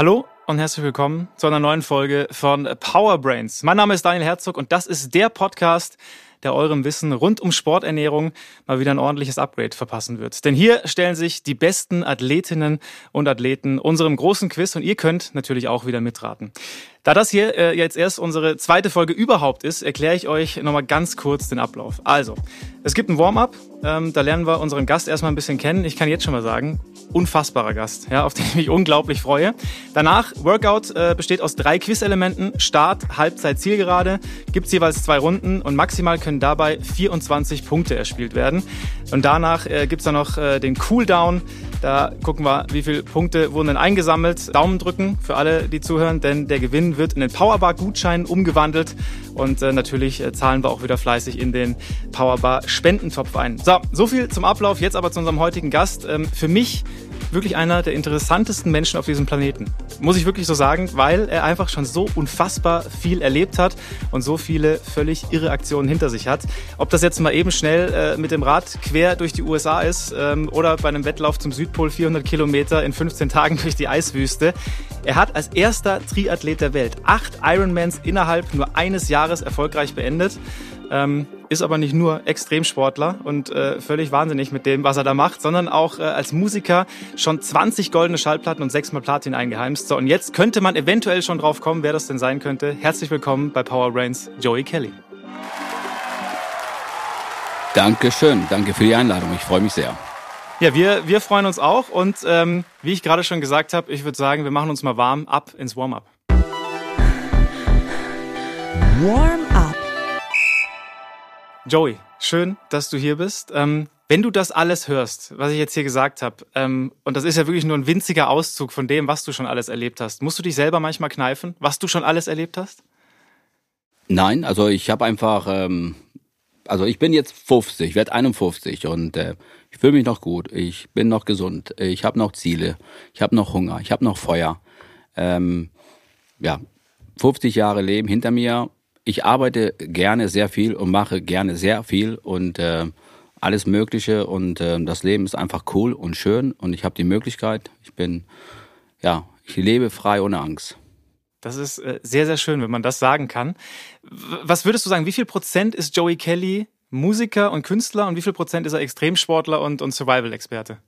Hallo und herzlich willkommen zu einer neuen Folge von Power Brains. Mein Name ist Daniel Herzog und das ist der Podcast, der eurem Wissen rund um Sporternährung mal wieder ein ordentliches Upgrade verpassen wird. Denn hier stellen sich die besten Athletinnen und Athleten unserem großen Quiz und ihr könnt natürlich auch wieder mitraten. Da das hier äh, jetzt erst unsere zweite Folge überhaupt ist, erkläre ich euch nochmal ganz kurz den Ablauf. Also, es gibt ein Warm-up, ähm, da lernen wir unseren Gast erstmal ein bisschen kennen. Ich kann jetzt schon mal sagen, unfassbarer Gast, ja, auf den ich mich unglaublich freue. Danach, Workout äh, besteht aus drei Quiz-Elementen. Start, Halbzeit, Zielgerade. Gibt's jeweils zwei Runden und maximal können dabei 24 Punkte erspielt werden. Und danach äh, gibt's dann noch äh, den Cooldown. Da gucken wir, wie viele Punkte wurden denn eingesammelt. Daumen drücken für alle, die zuhören, denn der Gewinn wird in den Powerbar-Gutschein umgewandelt. Und äh, natürlich äh, zahlen wir auch wieder fleißig in den Powerbar-Spendentopf ein. So, so viel zum Ablauf. Jetzt aber zu unserem heutigen Gast. Ähm, für mich wirklich einer der interessantesten Menschen auf diesem Planeten. Muss ich wirklich so sagen, weil er einfach schon so unfassbar viel erlebt hat und so viele völlig irre Aktionen hinter sich hat. Ob das jetzt mal eben schnell äh, mit dem Rad quer durch die USA ist ähm, oder bei einem Wettlauf zum Südpol 400 Kilometer in 15 Tagen durch die Eiswüste. Er hat als erster Triathlet der Welt acht Ironmans innerhalb nur eines Jahres erfolgreich beendet. Ähm, ist aber nicht nur Extremsportler und äh, völlig wahnsinnig mit dem, was er da macht, sondern auch äh, als Musiker schon 20 goldene Schallplatten und sechsmal Platin eingeheimst. So, und jetzt könnte man eventuell schon drauf kommen, wer das denn sein könnte. Herzlich willkommen bei Power Brains, Joey Kelly. Dankeschön, danke für die Einladung. Ich freue mich sehr. Ja, wir, wir freuen uns auch und ähm, wie ich gerade schon gesagt habe, ich würde sagen, wir machen uns mal warm ab ins Warm-up. Warm-up. Joey, schön, dass du hier bist. Ähm, wenn du das alles hörst, was ich jetzt hier gesagt habe, ähm, und das ist ja wirklich nur ein winziger Auszug von dem, was du schon alles erlebt hast, musst du dich selber manchmal kneifen, was du schon alles erlebt hast? Nein, also ich habe einfach, ähm, also ich bin jetzt 50, werde 51 und äh, ich fühle mich noch gut, ich bin noch gesund, ich habe noch Ziele, ich habe noch Hunger, ich habe noch Feuer. Ähm, ja, 50 Jahre Leben hinter mir ich arbeite gerne sehr viel und mache gerne sehr viel und äh, alles Mögliche und äh, das Leben ist einfach cool und schön und ich habe die Möglichkeit. Ich bin, ja, ich lebe frei ohne Angst. Das ist äh, sehr, sehr schön, wenn man das sagen kann. Was würdest du sagen, wie viel Prozent ist Joey Kelly Musiker und Künstler und wie viel Prozent ist er Extremsportler und, und Survival-Experte?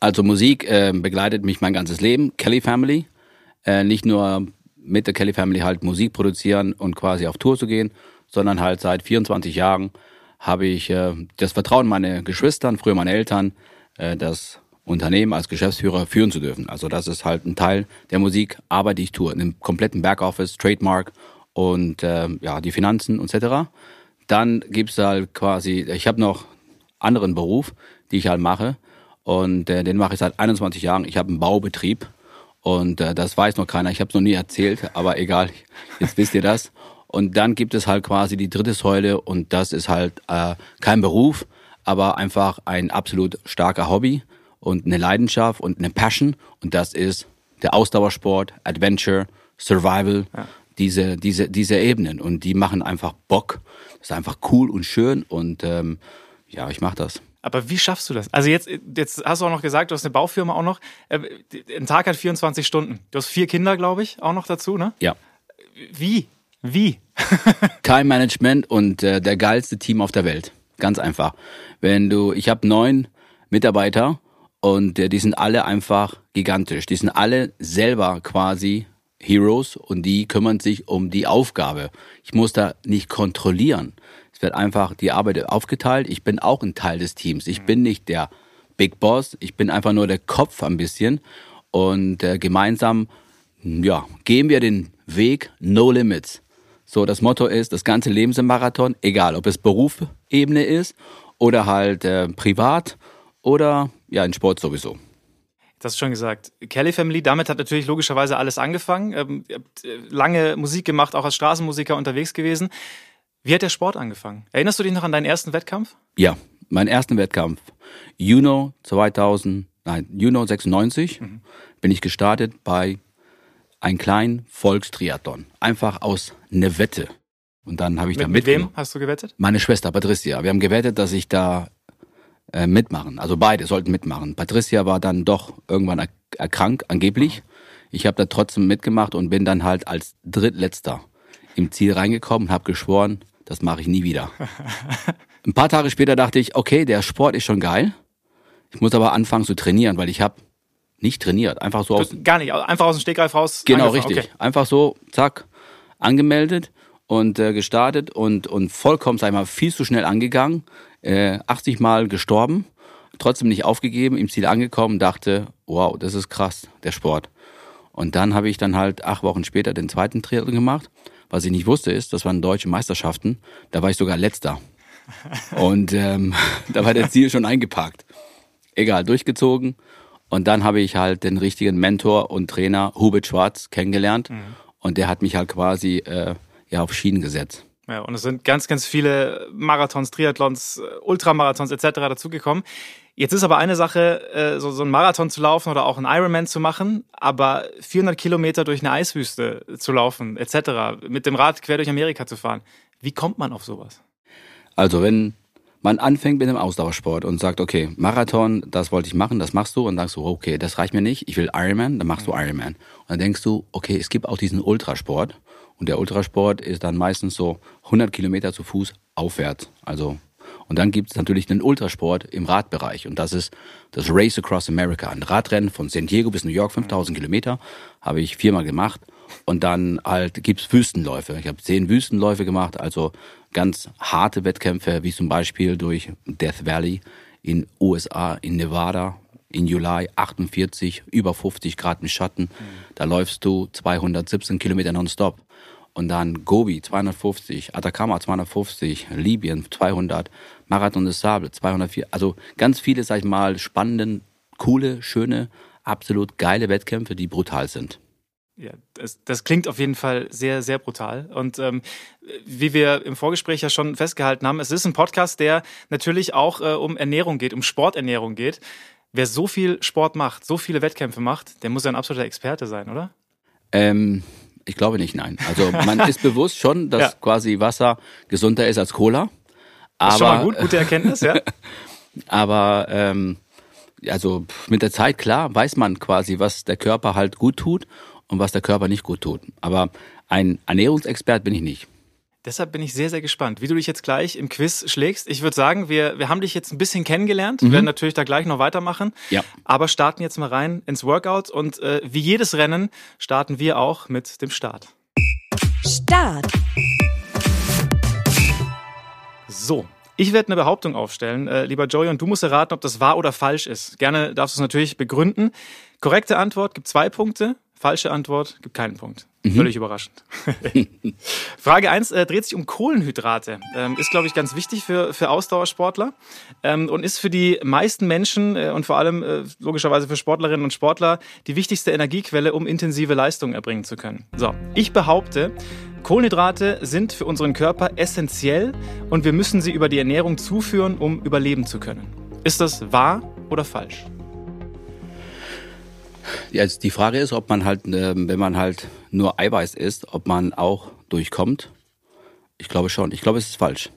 Also Musik äh, begleitet mich mein ganzes Leben, Kelly Family. Äh, nicht nur mit der Kelly Family halt Musik produzieren und quasi auf Tour zu gehen, sondern halt seit 24 Jahren habe ich äh, das Vertrauen meiner Geschwistern, früher meine Eltern, äh, das Unternehmen als Geschäftsführer führen zu dürfen. Also das ist halt ein Teil der Musikarbeit, die ich tue, im kompletten Backoffice, Trademark und äh, ja die Finanzen etc. Dann gibt's halt quasi, ich habe noch anderen Beruf, die ich halt mache und äh, den mache ich seit 21 Jahren. Ich habe einen Baubetrieb und äh, das weiß noch keiner. Ich habe es noch nie erzählt, aber egal, jetzt wisst ihr das. Und dann gibt es halt quasi die dritte Säule und das ist halt äh, kein Beruf, aber einfach ein absolut starker Hobby und eine Leidenschaft und eine Passion. Und das ist der Ausdauersport, Adventure, Survival, ja. diese, diese, diese Ebenen. Und die machen einfach Bock. Das ist einfach cool und schön und ähm, ja, ich mache das. Aber wie schaffst du das? Also jetzt, jetzt hast du auch noch gesagt, du hast eine Baufirma auch noch. Äh, ein Tag hat 24 Stunden. Du hast vier Kinder, glaube ich, auch noch dazu, ne? Ja. Wie? Wie? Time Management und äh, der geilste Team auf der Welt. Ganz einfach. Wenn du, ich habe neun Mitarbeiter und äh, die sind alle einfach gigantisch. Die sind alle selber quasi Heroes und die kümmern sich um die Aufgabe. Ich muss da nicht kontrollieren wird einfach die Arbeit aufgeteilt. Ich bin auch ein Teil des Teams. Ich bin nicht der Big Boss. Ich bin einfach nur der Kopf ein bisschen. Und äh, gemeinsam, ja, gehen wir den Weg No Limits. So, das Motto ist, das ganze Leben ist ein Marathon, egal ob es Berufebene ist oder halt äh, privat oder ja, in Sport sowieso. Das ist schon gesagt. Kelly Family, damit hat natürlich logischerweise alles angefangen. Ähm, äh, lange Musik gemacht, auch als Straßenmusiker unterwegs gewesen. Wie hat der Sport angefangen? Erinnerst du dich noch an deinen ersten Wettkampf? Ja, meinen ersten Wettkampf. Juno 2000, nein, Juno 96 mhm. bin ich gestartet bei einem kleinen Volkstriathlon. Einfach aus einer Wette. Und dann habe ich mit, da mit wem hast du gewettet? Meine Schwester Patricia. Wir haben gewettet, dass ich da äh, mitmachen. Also beide sollten mitmachen. Patricia war dann doch irgendwann erkrankt, angeblich. Ich habe da trotzdem mitgemacht und bin dann halt als Drittletzter im Ziel reingekommen und habe geschworen, das mache ich nie wieder. Ein paar Tage später dachte ich, okay, der Sport ist schon geil. Ich muss aber anfangen zu trainieren, weil ich habe nicht trainiert, einfach so aus gar nicht, einfach aus dem Stegreif raus. Genau, richtig. Okay. Einfach so, zack, angemeldet und äh, gestartet und und vollkommen, sag ich mal, viel zu schnell angegangen, äh, 80 Mal gestorben, trotzdem nicht aufgegeben, im Ziel angekommen, dachte, wow, das ist krass, der Sport. Und dann habe ich dann halt acht Wochen später den zweiten Triathlon gemacht. Was ich nicht wusste ist, das waren deutsche Meisterschaften. Da war ich sogar letzter. Und ähm, da war der Ziel schon eingepackt. Egal, durchgezogen. Und dann habe ich halt den richtigen Mentor und Trainer Hubert Schwarz kennengelernt. Mhm. Und der hat mich halt quasi äh, ja, auf Schienen gesetzt. Ja, und es sind ganz, ganz viele Marathons, Triathlons, Ultramarathons etc. dazugekommen. Jetzt ist aber eine Sache, äh, so, so ein Marathon zu laufen oder auch ein Ironman zu machen, aber 400 Kilometer durch eine Eiswüste zu laufen etc., mit dem Rad quer durch Amerika zu fahren. Wie kommt man auf sowas? Also wenn man anfängt mit dem Ausdauersport und sagt, okay, Marathon, das wollte ich machen, das machst du und dann sagst du, okay, das reicht mir nicht, ich will Ironman, dann machst du Ironman. Und dann denkst du, okay, es gibt auch diesen Ultrasport und der Ultrasport ist dann meistens so 100 Kilometer zu Fuß aufwärts, also und dann gibt es natürlich den Ultrasport im Radbereich und das ist das Race Across America, ein Radrennen von San Diego bis New York, 5000 Kilometer, habe ich viermal gemacht und dann halt gibt's Wüstenläufe. Ich habe zehn Wüstenläufe gemacht, also ganz harte Wettkämpfe, wie zum Beispiel durch Death Valley in USA, in Nevada, in Juli 48, über 50 Grad im Schatten. Da läufst du 217 Kilometer nonstop. Und dann Gobi 250, Atacama 250, Libyen 200, Marathon des Sable 204. Also ganz viele, sag ich mal, spannende, coole, schöne, absolut geile Wettkämpfe, die brutal sind. Ja, das, das klingt auf jeden Fall sehr, sehr brutal. Und ähm, wie wir im Vorgespräch ja schon festgehalten haben, es ist ein Podcast, der natürlich auch äh, um Ernährung geht, um Sporternährung geht. Wer so viel Sport macht, so viele Wettkämpfe macht, der muss ja ein absoluter Experte sein, oder? Ähm, ich glaube nicht, nein. Also man ist bewusst schon, dass ja. quasi Wasser gesünder ist als Cola. Aber, schon mal gut, gute Erkenntnis, ja. aber ähm, also mit der Zeit, klar, weiß man quasi, was der Körper halt gut tut und was der Körper nicht gut tut. Aber ein Ernährungsexpert bin ich nicht. Deshalb bin ich sehr, sehr gespannt, wie du dich jetzt gleich im Quiz schlägst. Ich würde sagen, wir, wir haben dich jetzt ein bisschen kennengelernt, mhm. werden natürlich da gleich noch weitermachen. Ja. Aber starten jetzt mal rein ins Workout und äh, wie jedes Rennen starten wir auch mit dem Start. Start. So, ich werde eine Behauptung aufstellen, äh, lieber Joey, und du musst erraten, ob das wahr oder falsch ist. Gerne darfst du es natürlich begründen. Korrekte Antwort gibt zwei Punkte, Falsche Antwort, gibt keinen Punkt. Mhm. Völlig überraschend. Frage 1 äh, dreht sich um Kohlenhydrate. Ähm, ist, glaube ich, ganz wichtig für, für Ausdauersportler ähm, und ist für die meisten Menschen äh, und vor allem äh, logischerweise für Sportlerinnen und Sportler die wichtigste Energiequelle, um intensive Leistungen erbringen zu können. So, ich behaupte, Kohlenhydrate sind für unseren Körper essentiell und wir müssen sie über die Ernährung zuführen, um überleben zu können. Ist das wahr oder falsch? Ja, die Frage ist, ob man halt, ähm, wenn man halt nur Eiweiß isst, ob man auch durchkommt. Ich glaube schon. Ich glaube, es ist falsch.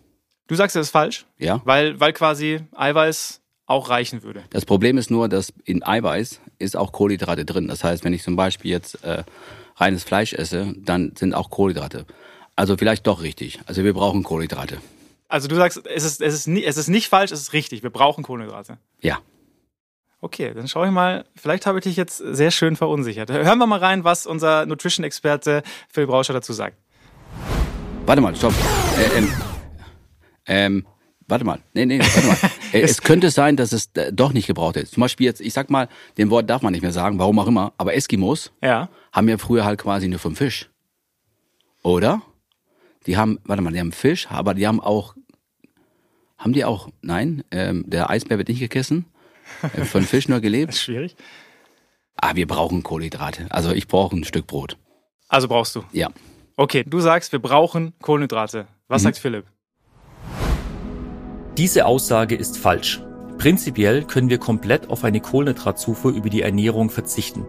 Du sagst, es ist falsch? Ja. Weil, weil quasi Eiweiß auch reichen würde. Das Problem ist nur, dass in Eiweiß ist auch Kohlenhydrate drin. Das heißt, wenn ich zum Beispiel jetzt äh, reines Fleisch esse, dann sind auch Kohlenhydrate. Also vielleicht doch richtig. Also wir brauchen Kohlenhydrate. Also du sagst, es ist, es ist, nie, es ist nicht falsch, es ist richtig. Wir brauchen Kohlenhydrate. Ja. Okay, dann schaue ich mal. Vielleicht habe ich dich jetzt sehr schön verunsichert. Hören wir mal rein, was unser Nutrition-Experte Phil Brauscher dazu sagt. Warte mal, stopp. Äh, ähm, ähm, warte mal. Nee, nee, warte mal. Äh, es könnte sein, dass es äh, doch nicht gebraucht ist. Zum Beispiel jetzt, ich sag mal, den Wort darf man nicht mehr sagen, warum auch immer, aber Eskimos ja. haben ja früher halt quasi nur vom Fisch. Oder? Die haben, warte mal, die haben Fisch, aber die haben auch, haben die auch, nein, ähm, der Eisbär wird nicht gegessen. Äh, von Fisch nur gelebt. Das ist schwierig. Ah, wir brauchen Kohlenhydrate. Also ich brauche ein Stück Brot. Also brauchst du? Ja. Okay, du sagst, wir brauchen Kohlenhydrate. Was mhm. sagt Philipp? Diese Aussage ist falsch. Prinzipiell können wir komplett auf eine Kohlenhydratzufuhr über die Ernährung verzichten.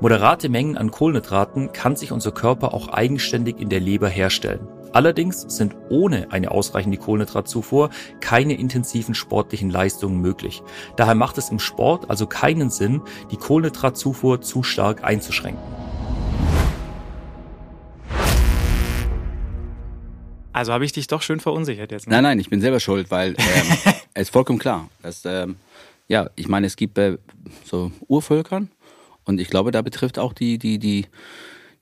Moderate Mengen an Kohlenhydraten kann sich unser Körper auch eigenständig in der Leber herstellen. Allerdings sind ohne eine ausreichende Kohlenhydratzufuhr keine intensiven sportlichen Leistungen möglich. Daher macht es im Sport also keinen Sinn, die Kohlenhydratzufuhr zu stark einzuschränken. Also habe ich dich doch schön verunsichert jetzt. Ne? Nein, nein, ich bin selber schuld, weil ähm, es ist vollkommen klar. Dass, ähm, ja, ich meine, es gibt äh, so Urvölkern und ich glaube, da betrifft auch die, die, die,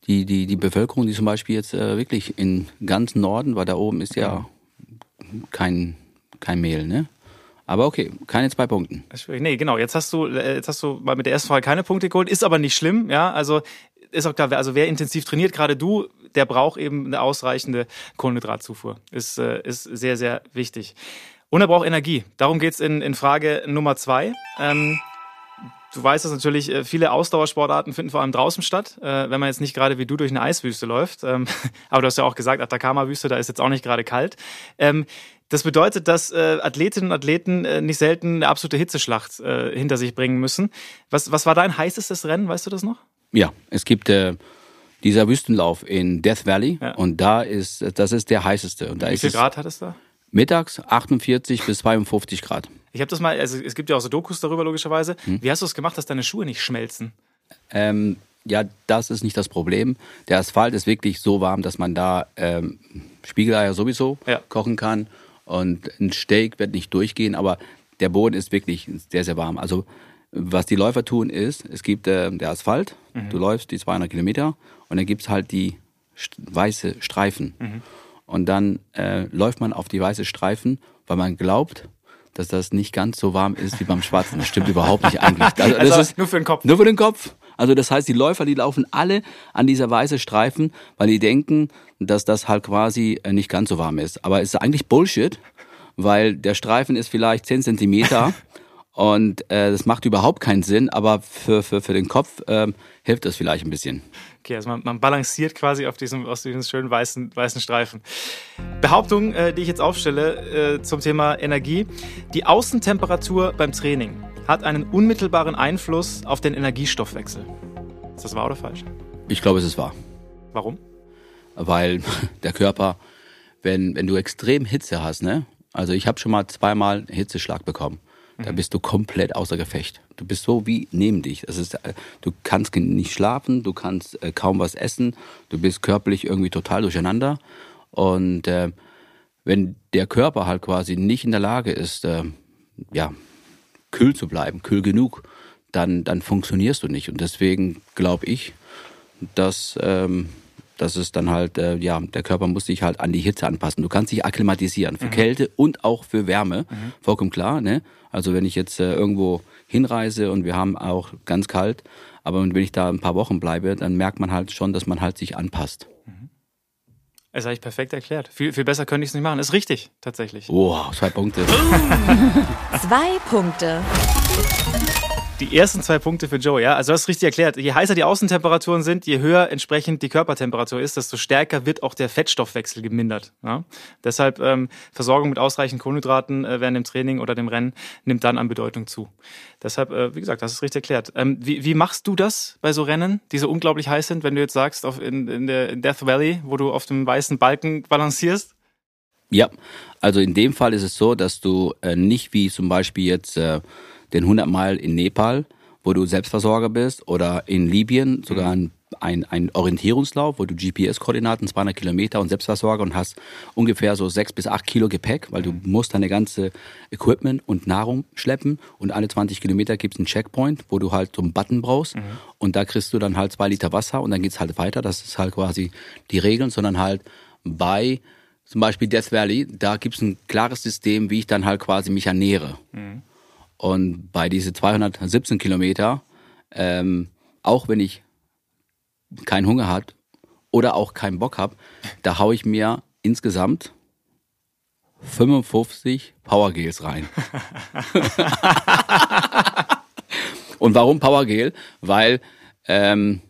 die, die, die Bevölkerung, die zum Beispiel jetzt äh, wirklich in ganz Norden, weil da oben ist ja kein, kein Mehl, ne? Aber okay, keine zwei Punkten. Nee, genau. Jetzt hast du, äh, jetzt hast du mal mit der ersten Frage keine Punkte geholt, ist aber nicht schlimm, ja. Also ist auch klar, also wer intensiv trainiert, gerade du, der braucht eben eine ausreichende Kohlenhydratzufuhr. Ist, äh, ist sehr, sehr wichtig. Und er braucht Energie. Darum geht's in, in Frage Nummer zwei. Ähm, du weißt das natürlich, äh, viele Ausdauersportarten finden vor allem draußen statt, äh, wenn man jetzt nicht gerade wie du durch eine Eiswüste läuft. Ähm, aber du hast ja auch gesagt, Atacama-Wüste, da ist jetzt auch nicht gerade kalt. Ähm, das bedeutet, dass äh, Athletinnen und Athleten nicht selten eine absolute Hitzeschlacht hinter sich bringen müssen. Was, was war dein heißestes Rennen, weißt du das noch? Ja, es gibt äh, dieser Wüstenlauf in Death Valley ja. und da ist, das ist der heißeste. Und da Wie ist viel Grad hat es da? Mittags 48 bis 52 Grad. Ich habe das mal, also es gibt ja auch so Dokus darüber logischerweise. Hm. Wie hast du es gemacht, dass deine Schuhe nicht schmelzen? Ähm, ja, das ist nicht das Problem. Der Asphalt ist wirklich so warm, dass man da ähm, Spiegeleier sowieso ja. kochen kann und ein Steak wird nicht durchgehen, aber der Boden ist wirklich sehr, sehr warm. Also was die Läufer tun ist, es gibt äh, der Asphalt, mhm. du läufst die 200 Kilometer und dann gibt es halt die weiße Streifen. Mhm. Und dann äh, läuft man auf die weiße Streifen, weil man glaubt, dass das nicht ganz so warm ist wie beim Schwarzen. Das stimmt überhaupt nicht eigentlich. Also, das also ist nur für den Kopf. Nur für den Kopf. Also das heißt, die Läufer, die laufen alle an dieser weiße Streifen, weil die denken, dass das halt quasi äh, nicht ganz so warm ist. Aber es ist eigentlich Bullshit, weil der Streifen ist vielleicht 10 Zentimeter und äh, das macht überhaupt keinen Sinn, aber für, für, für den Kopf ähm, hilft das vielleicht ein bisschen. Okay, also man, man balanciert quasi auf diesem, aus diesem schönen weißen, weißen Streifen. Behauptung, äh, die ich jetzt aufstelle äh, zum Thema Energie. Die Außentemperatur beim Training hat einen unmittelbaren Einfluss auf den Energiestoffwechsel. Ist das wahr oder falsch? Ich glaube, es ist wahr. Warum? Weil der Körper, wenn, wenn du extrem Hitze hast, ne? Also ich habe schon mal zweimal Hitzeschlag bekommen. Da bist du komplett außer Gefecht. Du bist so wie neben dich. Das ist, äh, du kannst nicht schlafen, du kannst äh, kaum was essen, du bist körperlich irgendwie total durcheinander. Und äh, wenn der Körper halt quasi nicht in der Lage ist, äh, ja, kühl zu bleiben, kühl genug, dann, dann funktionierst du nicht. Und deswegen glaube ich, dass ähm, das ist dann halt, äh, ja, der Körper muss sich halt an die Hitze anpassen. Du kannst dich akklimatisieren für mhm. Kälte und auch für Wärme, mhm. vollkommen klar. Ne? Also wenn ich jetzt äh, irgendwo hinreise und wir haben auch ganz kalt, aber wenn ich da ein paar Wochen bleibe, dann merkt man halt schon, dass man halt sich anpasst. Mhm. Das ist eigentlich perfekt erklärt. Viel, viel besser könnte ich es nicht machen. Ist richtig, tatsächlich. Wow, zwei Punkte. zwei Punkte. Die ersten zwei Punkte für Joe, ja. Also du hast richtig erklärt. Je heißer die Außentemperaturen sind, je höher entsprechend die Körpertemperatur ist, desto stärker wird auch der Fettstoffwechsel gemindert. Ja? Deshalb ähm, Versorgung mit ausreichend Kohlenhydraten äh, während dem Training oder dem Rennen nimmt dann an Bedeutung zu. Deshalb, äh, wie gesagt, das ist richtig erklärt. Ähm, wie, wie machst du das bei so Rennen, die so unglaublich heiß sind, wenn du jetzt sagst, auf, in, in der in Death Valley, wo du auf dem weißen Balken balancierst? Ja, also in dem Fall ist es so, dass du äh, nicht wie zum Beispiel jetzt äh, den 100 Meilen in Nepal, wo du Selbstversorger bist, oder in Libyen sogar ein, ein, ein Orientierungslauf, wo du GPS-Koordinaten, 200 Kilometer und Selbstversorger und hast ungefähr so sechs bis acht Kilo Gepäck, weil du musst deine ganze Equipment und Nahrung schleppen und alle 20 Kilometer gibt es einen Checkpoint, wo du halt so einen Button brauchst mhm. und da kriegst du dann halt zwei Liter Wasser und dann geht's halt weiter. Das ist halt quasi die Regeln, sondern halt bei zum Beispiel Death Valley, da gibt's ein klares System, wie ich dann halt quasi mich ernähre. Mhm. Und bei diese 217 Kilometer, ähm, auch wenn ich keinen Hunger hat oder auch keinen Bock hab, da hau ich mir insgesamt 55 Powergels rein. Und warum Powergel? Weil ähm,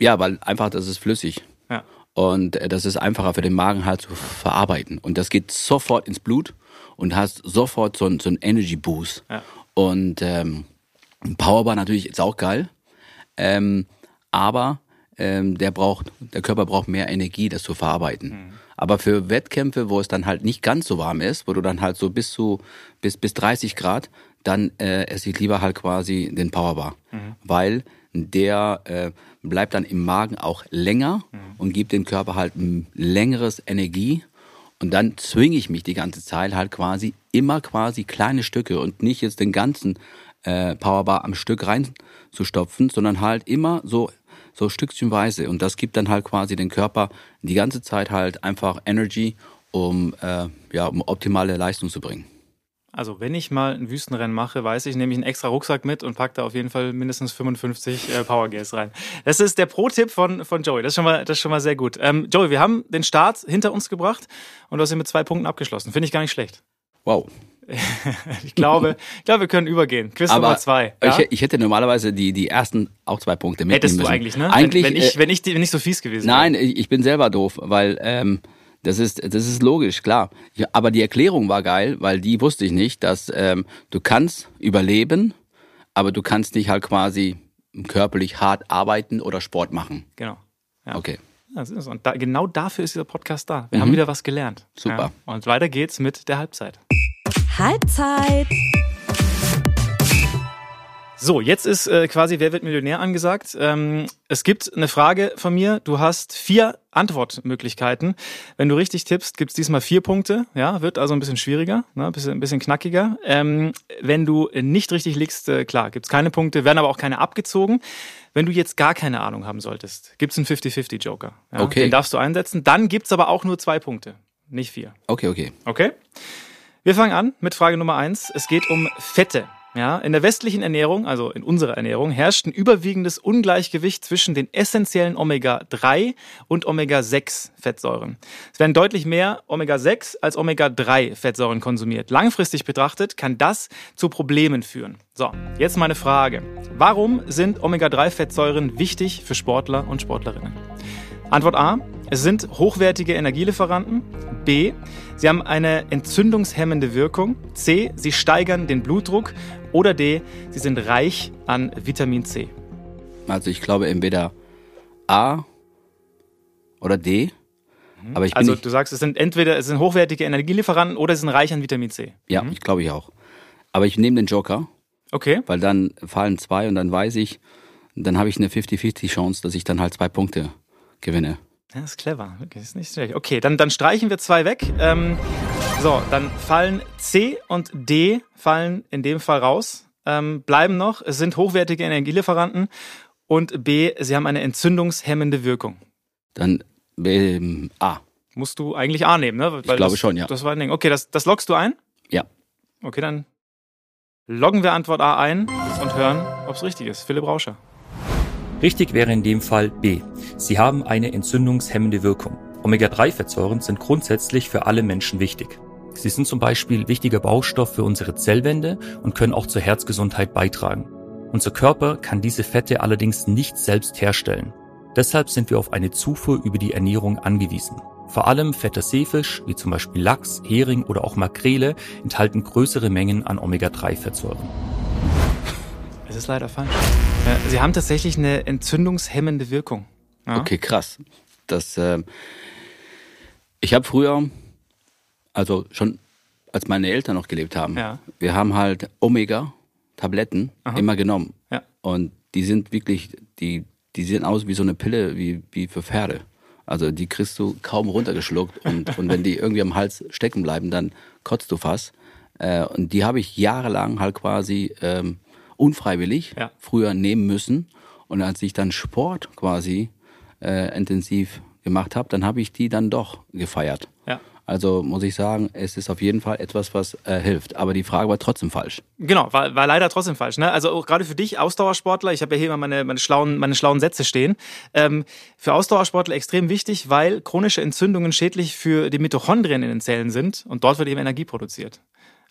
ja, weil einfach das ist flüssig. Ja. Und äh, das ist einfacher für den Magen halt zu verarbeiten. Und das geht sofort ins Blut und hast sofort so, so einen Energy Boost. Ja. Und ähm, Powerbar natürlich ist auch geil, ähm, aber ähm, der braucht, der Körper braucht mehr Energie, das zu verarbeiten. Mhm. Aber für Wettkämpfe, wo es dann halt nicht ganz so warm ist, wo du dann halt so bis zu bis bis 30 Grad, dann äh, esse ich lieber halt quasi den Powerbar, mhm. weil der äh, bleibt dann im Magen auch länger mhm. und gibt dem Körper halt ein längeres Energie. Und dann zwinge ich mich die ganze Zeit halt quasi immer quasi kleine Stücke und nicht jetzt den ganzen äh, Powerbar am Stück reinzustopfen, sondern halt immer so so stückchenweise. Und das gibt dann halt quasi den Körper die ganze Zeit halt einfach Energy, um äh, ja um optimale Leistung zu bringen. Also wenn ich mal ein Wüstenrennen mache, weiß ich, nehme ich einen extra Rucksack mit und packe da auf jeden Fall mindestens 55 äh, Powergas rein. Das ist der Pro-Tipp von, von Joey. Das ist schon mal, das ist schon mal sehr gut. Ähm, Joey, wir haben den Start hinter uns gebracht und du hast ihn mit zwei Punkten abgeschlossen. Finde ich gar nicht schlecht. Wow. ich glaube, ich glaube, wir können übergehen. Quiz Aber Nummer zwei. Ja? Ich, ich, hätte normalerweise die, die ersten auch zwei Punkte mitnehmen Hättest du müssen. eigentlich, ne? Eigentlich, wenn, wenn, ich, wenn, ich, wenn ich so fies gewesen wäre. Nein, ich bin selber doof, weil ähm, das ist, das ist logisch, klar. Ja, aber die Erklärung war geil, weil die wusste ich nicht, dass ähm, du kannst überleben, aber du kannst nicht halt quasi körperlich hart arbeiten oder Sport machen. Genau. Ja. Okay. Das ist, und da, genau dafür ist dieser Podcast da. Wir mhm. haben wieder was gelernt. Super. Ja. Und weiter geht's mit der Halbzeit. Halbzeit. So, jetzt ist äh, quasi Wer wird Millionär angesagt. Ähm, es gibt eine Frage von mir. Du hast vier Antwortmöglichkeiten. Wenn du richtig tippst, gibt's diesmal vier Punkte. Ja, wird also ein bisschen schwieriger, ne? ein, bisschen, ein bisschen knackiger. Ähm, wenn du nicht richtig liegst, äh, klar, gibt's keine Punkte, werden aber auch keine abgezogen. Wenn du jetzt gar keine Ahnung haben solltest, gibt's einen 50-50-Joker. Ja? Okay. Den darfst du einsetzen. Dann gibt's aber auch nur zwei Punkte, nicht vier. Okay, okay. Okay? Wir fangen an mit Frage Nummer eins. Es geht um Fette. Ja, in der westlichen Ernährung, also in unserer Ernährung, herrscht ein überwiegendes Ungleichgewicht zwischen den essentiellen Omega-3 und Omega-6-Fettsäuren. Es werden deutlich mehr Omega-6 als Omega-3-Fettsäuren konsumiert. Langfristig betrachtet kann das zu Problemen führen. So, jetzt meine Frage. Warum sind Omega-3-Fettsäuren wichtig für Sportler und Sportlerinnen? Antwort A. Es sind hochwertige Energielieferanten. B. Sie haben eine entzündungshemmende Wirkung. C. Sie steigern den Blutdruck. Oder D. Sie sind reich an Vitamin C. Also ich glaube entweder A oder D. Mhm. Aber ich also du sagst, es sind entweder es sind hochwertige Energielieferanten oder sie sind reich an Vitamin C. Ja, mhm. ich glaube ich auch. Aber ich nehme den Joker. Okay. Weil dann fallen zwei und dann weiß ich, dann habe ich eine 50-50 Chance, dass ich dann halt zwei Punkte gewinne. Ja, ist clever. Okay, ist nicht schlecht. Okay, dann, dann streichen wir zwei weg. Ähm, so, dann fallen C und D fallen in dem Fall raus. Ähm, bleiben noch, es sind hochwertige Energielieferanten und B, sie haben eine entzündungshemmende Wirkung. Dann ähm, A. Musst du eigentlich A nehmen, ne? Weil ich glaube das, schon, ja. Das war ein Ding. Okay, das, das loggst du ein? Ja. Okay, dann loggen wir Antwort A ein und hören, ob es richtig ist. Philipp Rauscher. Richtig wäre in dem Fall B. Sie haben eine entzündungshemmende Wirkung. Omega-3-Fettsäuren sind grundsätzlich für alle Menschen wichtig. Sie sind zum Beispiel wichtiger Baustoff für unsere Zellwände und können auch zur Herzgesundheit beitragen. Unser Körper kann diese Fette allerdings nicht selbst herstellen. Deshalb sind wir auf eine Zufuhr über die Ernährung angewiesen. Vor allem fetter Seefisch, wie zum Beispiel Lachs, Hering oder auch Makrele, enthalten größere Mengen an Omega-3-Fettsäuren. Es ist leider falsch. Sie haben tatsächlich eine entzündungshemmende Wirkung. Ja? Okay, krass. Das, äh, ich habe früher, also schon als meine Eltern noch gelebt haben, ja. wir haben halt Omega-Tabletten immer genommen. Ja. Und die sind wirklich, die, die sehen aus wie so eine Pille, wie, wie für Pferde. Also die kriegst du kaum runtergeschluckt und, und wenn die irgendwie am Hals stecken bleiben, dann kotzt du fast. Äh, und die habe ich jahrelang halt quasi ähm, unfreiwillig ja. früher nehmen müssen. Und als ich dann Sport quasi äh, intensiv gemacht habe, dann habe ich die dann doch gefeiert. Ja. Also muss ich sagen, es ist auf jeden Fall etwas, was äh, hilft. Aber die Frage war trotzdem falsch. Genau, war, war leider trotzdem falsch. Ne? Also auch gerade für dich, Ausdauersportler, ich habe ja hier immer meine, meine, schlauen, meine schlauen Sätze stehen. Ähm, für Ausdauersportler extrem wichtig, weil chronische Entzündungen schädlich für die Mitochondrien in den Zellen sind und dort wird eben Energie produziert.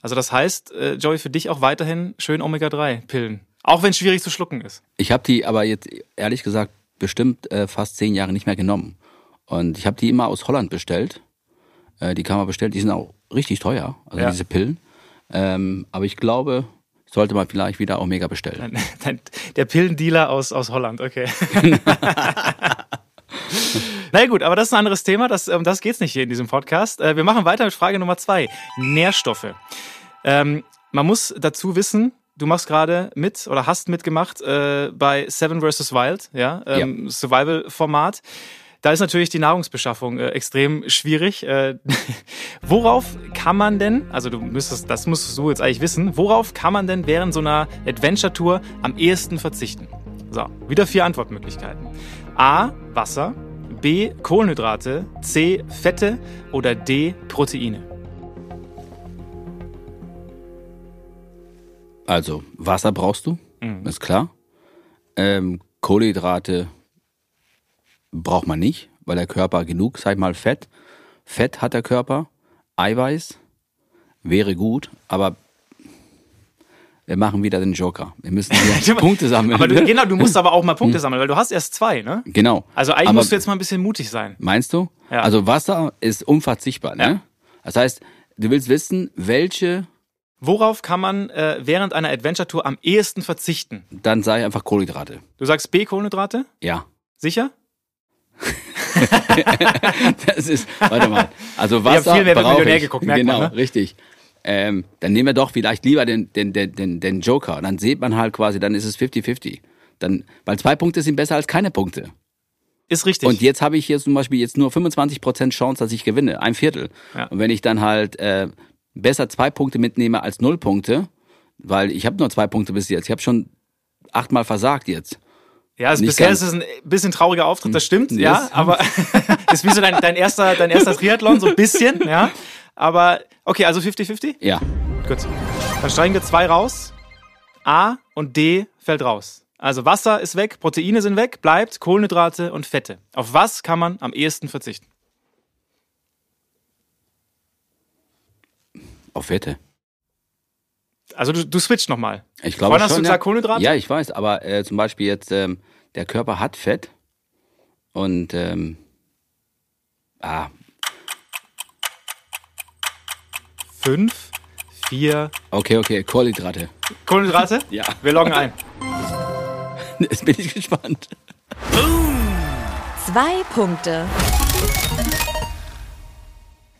Also das heißt, äh, Joey, für dich auch weiterhin schön Omega-3-Pillen. Auch wenn es schwierig zu schlucken ist. Ich habe die aber jetzt ehrlich gesagt bestimmt äh, fast zehn Jahre nicht mehr genommen. Und ich habe die immer aus Holland bestellt. Äh, die kann man bestellt, die sind auch richtig teuer, also ja. diese Pillen. Ähm, aber ich glaube, sollte man vielleicht wieder Omega bestellen. Der Pillendealer aus, aus Holland, okay. Na ja, gut, aber das ist ein anderes Thema. Das, um das geht's nicht hier in diesem Podcast. Äh, wir machen weiter mit Frage Nummer zwei. Nährstoffe. Ähm, Man muss dazu wissen, du machst gerade mit oder hast mitgemacht äh, bei Seven vs. Wild, ja, ähm, Survival-Format. Da ist natürlich die Nahrungsbeschaffung äh, extrem schwierig. Äh, worauf kann man denn, also du müsstest, das musst du jetzt eigentlich wissen, worauf kann man denn während so einer Adventure-Tour am ehesten verzichten? So, wieder vier Antwortmöglichkeiten. A. Wasser. B. Kohlenhydrate. C. Fette. Oder D. Proteine. Also Wasser brauchst du, Mhm. ist klar. Ähm, Kohlenhydrate braucht man nicht, weil der Körper genug, sag ich mal, Fett. Fett hat der Körper, Eiweiß wäre gut, aber wir machen wieder den Joker. Wir müssen wieder Punkte sammeln. Aber du, genau, du musst aber auch mal Punkte sammeln, weil du hast erst zwei, ne? genau. Also eigentlich aber musst du jetzt mal ein bisschen mutig sein. Meinst du? Ja. Also Wasser ist unverzichtbar, ne? Ja. Das heißt, du willst wissen, welche, Worauf kann man äh, während einer Adventure-Tour am ehesten verzichten? dann sage ich einfach Kohlenhydrate. Du sagst B, Kohlenhydrate? Ja. Sicher? Das ist, warte mal. Also Wasser viel mehr bei brauche Millionär ich. geguckt, merkt Genau, man, ne? richtig. Ähm, dann nehmen wir doch vielleicht lieber den, den, den, den, den Joker. Dann sieht man halt quasi, dann ist es 50-50. Dann, weil zwei Punkte sind besser als keine Punkte. Ist richtig. Und jetzt habe ich hier zum Beispiel jetzt nur 25% Chance, dass ich gewinne. Ein Viertel. Ja. Und wenn ich dann halt äh, besser zwei Punkte mitnehme als null Punkte, weil ich habe nur zwei Punkte bis jetzt. Ich habe schon achtmal versagt jetzt. ja, also bisher ganz. ist es ein bisschen trauriger Auftritt, das stimmt, Yes. ja, aber ist wie so dein, dein, erster, dein erster Triathlon, so ein bisschen, ja. Aber okay, also 50-50? Ja. Gut. Dann streichen wir zwei raus. A und D fällt raus. Also Wasser ist weg, Proteine sind weg, bleibt Kohlenhydrate und Fette. Auf was kann man am ehesten verzichten? Auf Wette. Also du, du switcht nochmal. Ich glaube Vorhin hast schon, du ja. gesagt Kohlenhydrate? Ja, ich weiß, aber äh, zum Beispiel jetzt, ähm, der Körper hat Fett und ähm, ah, Fünf, vier, okay, okay, Kohlenhydrate. Kohlenhydrate? Ja. Wir loggen ein. Jetzt bin ich gespannt. Zwei Punkte.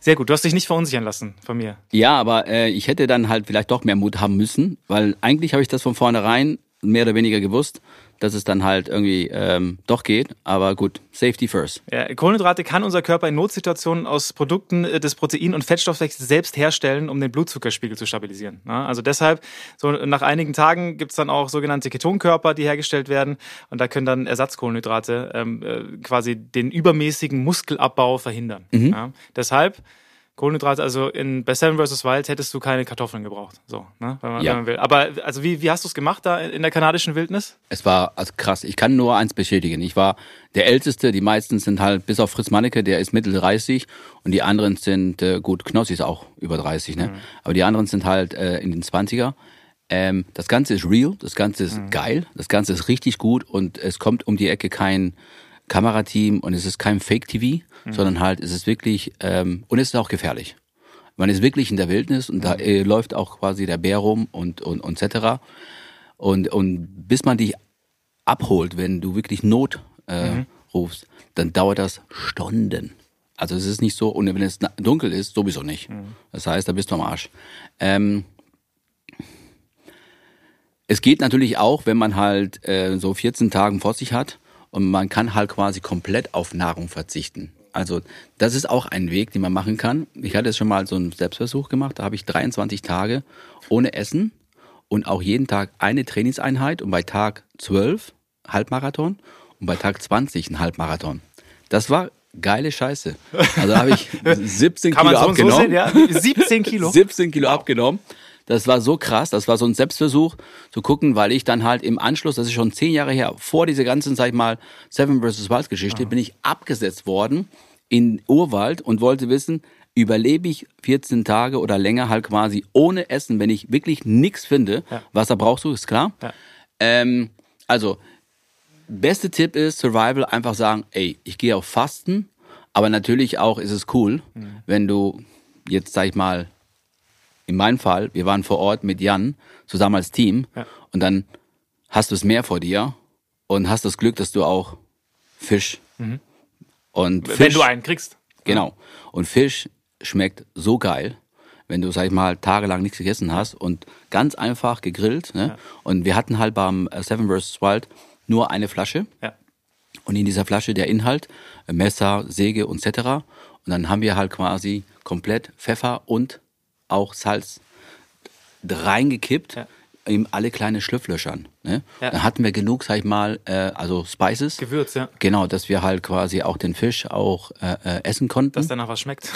Sehr gut, du hast dich nicht verunsichern lassen von mir. Ja, aber äh, ich hätte dann halt vielleicht doch mehr Mut haben müssen, weil eigentlich habe ich das von vornherein mehr oder weniger gewusst, dass es dann halt irgendwie ähm, doch geht. Aber gut, Safety first. Ja, Kohlenhydrate kann unser Körper in Notsituationen aus Produkten äh, des Protein- und Fettstoffwechsels selbst herstellen, um den Blutzuckerspiegel zu stabilisieren. Ja, also deshalb, so nach einigen Tagen gibt's dann auch sogenannte Ketonkörper, die hergestellt werden. Und da können dann Ersatzkohlenhydrate ähm, äh, quasi den übermäßigen Muskelabbau verhindern. Ja, deshalb Kohlenhydrate, also in, bei Seven vs. Wild hättest du keine Kartoffeln gebraucht. So, ne, wenn, man, Ja. wenn man will. Aber also wie, wie hast du es gemacht da in der kanadischen Wildnis? Es war also krass. Ich kann nur eins bestätigen. Ich war der Älteste. Die meisten sind halt, bis auf Fritz Manneke, der ist Mittel 30. Und die anderen sind, äh, gut, Knossi ist auch über 30, ne? Aber die anderen sind halt äh, in den 20er. Ähm, das Ganze ist real, das Ganze ist geil, das Ganze ist richtig gut und es kommt um die Ecke kein Kamerateam und es ist kein Fake-TV, sondern halt es ist wirklich, ähm, und es ist auch gefährlich. Man ist wirklich in der Wildnis und da äh, läuft auch quasi der Bär rum und, und, und etc. Und, und bis man dich abholt, wenn du wirklich Not äh, rufst, dann dauert das Stunden. Also es ist nicht so, und wenn es dunkel ist, sowieso nicht. Das heißt, da bist du am Arsch. Ähm, es geht natürlich auch, wenn man halt äh, so 14 Tagen vor sich hat und man kann halt quasi komplett auf Nahrung verzichten. Also das ist auch ein Weg, den man machen kann. Ich hatte jetzt schon mal so einen Selbstversuch gemacht, da habe ich 23 Tage ohne Essen und auch jeden Tag eine Trainingseinheit und bei Tag 12 Halbmarathon und bei Tag 20 ein Halbmarathon. Das war geile Scheiße. Also habe ich 17 Kann Kilo so abgenommen. sehen, ja? 17 Kilo. 17 Kilo abgenommen. Das war so krass, das war so ein Selbstversuch zu gucken, weil ich dann halt im Anschluss, das ist schon zehn Jahre her, vor dieser ganzen, sag ich mal, Seven vs. Wild Geschichte, bin ich abgesetzt worden in Urwald und wollte wissen, überlebe ich 14 Tage oder länger halt quasi ohne Essen, wenn ich wirklich nichts finde. Ja. Wasser brauchst du, ist klar. Ja. Ähm, also, beste Tipp ist Survival, einfach sagen, ey, ich gehe auf Fasten, aber natürlich auch ist es cool, wenn du jetzt, sag ich mal, in meinem Fall, wir waren vor Ort mit Jan zusammen als Team Ja. und dann hast du es mehr vor dir und hast das Glück, dass du auch Fisch und Fisch, Wenn du einen kriegst. Genau. Und Fisch schmeckt so geil. wenn du, sag ich mal, tagelang nichts gegessen hast und ganz einfach gegrillt. Ne? Und wir hatten halt beim äh, Seven vs. Wild nur eine Flasche. Ja. Und in dieser Flasche der Inhalt, äh, Messer, Säge und etc. Und dann haben wir halt quasi komplett Pfeffer und auch Salz reingekippt Ja. in alle kleine Schlüpflöchern. Ne? Ja. Dann hatten wir genug, sag ich mal, äh, also Spices. Gewürz, ja. Genau, dass wir halt quasi auch den Fisch auch äh, äh, essen konnten. Dass danach was schmeckt.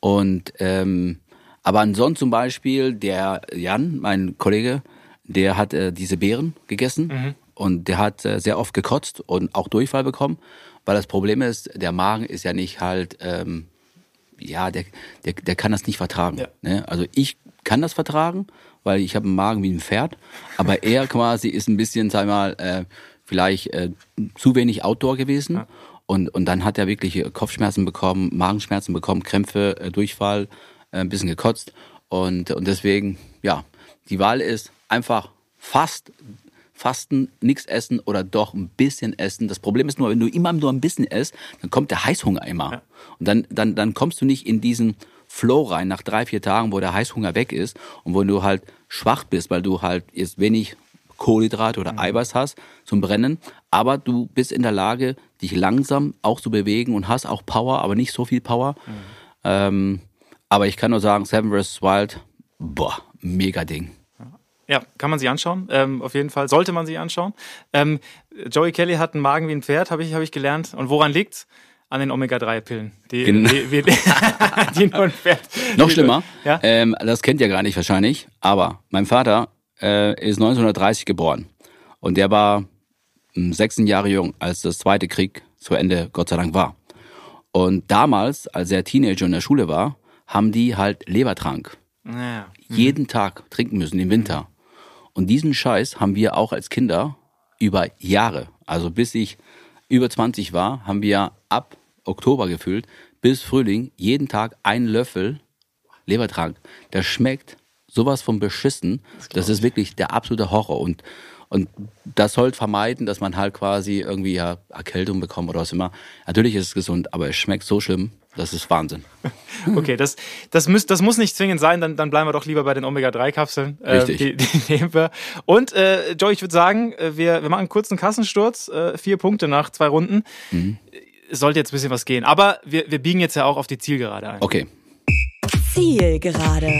Und ähm, aber ansonsten zum Beispiel der Jan, mein Kollege, der hat äh, diese Beeren gegessen und der hat äh, sehr oft gekotzt und auch Durchfall bekommen, weil das Problem ist, der Magen ist ja nicht halt, ähm, ja, der, der, der kann das nicht vertragen. Ja. Ne? Also ich kann das vertragen, weil ich habe einen Magen wie ein Pferd, aber er quasi ist ein bisschen, sag mal, äh, vielleicht äh, zu wenig Outdoor gewesen. Und, und dann hat er wirklich äh, Kopfschmerzen bekommen, Magenschmerzen bekommen, Krämpfe, äh, Durchfall, äh, ein bisschen gekotzt. Und, und deswegen, ja, die Wahl ist einfach fast Fasten, nichts essen oder doch ein bisschen essen. Das Problem ist nur, wenn du immer nur ein bisschen isst, dann kommt der Heißhunger immer. Und dann, dann, dann kommst du nicht in diesen Flow rein nach drei, vier Tagen, wo der Heißhunger weg ist und wo du halt schwach bist, weil du halt jetzt wenig Kohlenhydrate oder Eiweiß hast zum Brennen, aber du bist in der Lage, dich langsam auch zu bewegen und hast auch Power, aber nicht so viel Power. Ähm, aber ich kann nur sagen, Seven vs. Wild, boah, mega Ding. Ja, kann man sich anschauen. Ähm, auf jeden Fall sollte man sich anschauen. Ähm, Joey Kelly hat einen Magen wie ein Pferd, habe ich, hab ich gelernt. Und woran liegt's? An den Omega-3-Pillen. Die, Genau. die, die, die nur ein Pferd. Noch schlimmer, Ja? ähm, das kennt ihr gar nicht wahrscheinlich, aber mein Vater äh, ist 1930 geboren und der war ähm, 16 Jahre jung, als das zweite Krieg zu Ende, Gott sei Dank, war. Und damals, als er Teenager in der Schule war, haben die halt Lebertrank Ja. jeden Tag trinken müssen im Winter. Und diesen Scheiß haben wir auch als Kinder über Jahre, also bis ich über 20 war, haben wir ab Oktober gefüllt bis Frühling jeden Tag einen Löffel Lebertrank. Das schmeckt sowas von beschissen. Das ist wirklich der absolute Horror. Und, und das soll vermeiden, dass man halt quasi irgendwie ja Erkältung bekommt oder was immer. Natürlich ist es gesund, aber es schmeckt so schlimm, das ist Wahnsinn. Okay, das, das, müß, das muss nicht zwingend sein, dann, dann bleiben wir doch lieber bei den Omega-3-Kapseln. Äh, Richtig. die, die nehmen wir. Und äh, Joey, ich würde sagen, äh, wir, wir machen einen kurzen Kassensturz, äh, vier Punkte nach zwei Runden. Mhm. Sollte jetzt ein bisschen was gehen. Aber wir, wir biegen jetzt ja auch auf die Zielgerade ein. Okay. Zielgerade.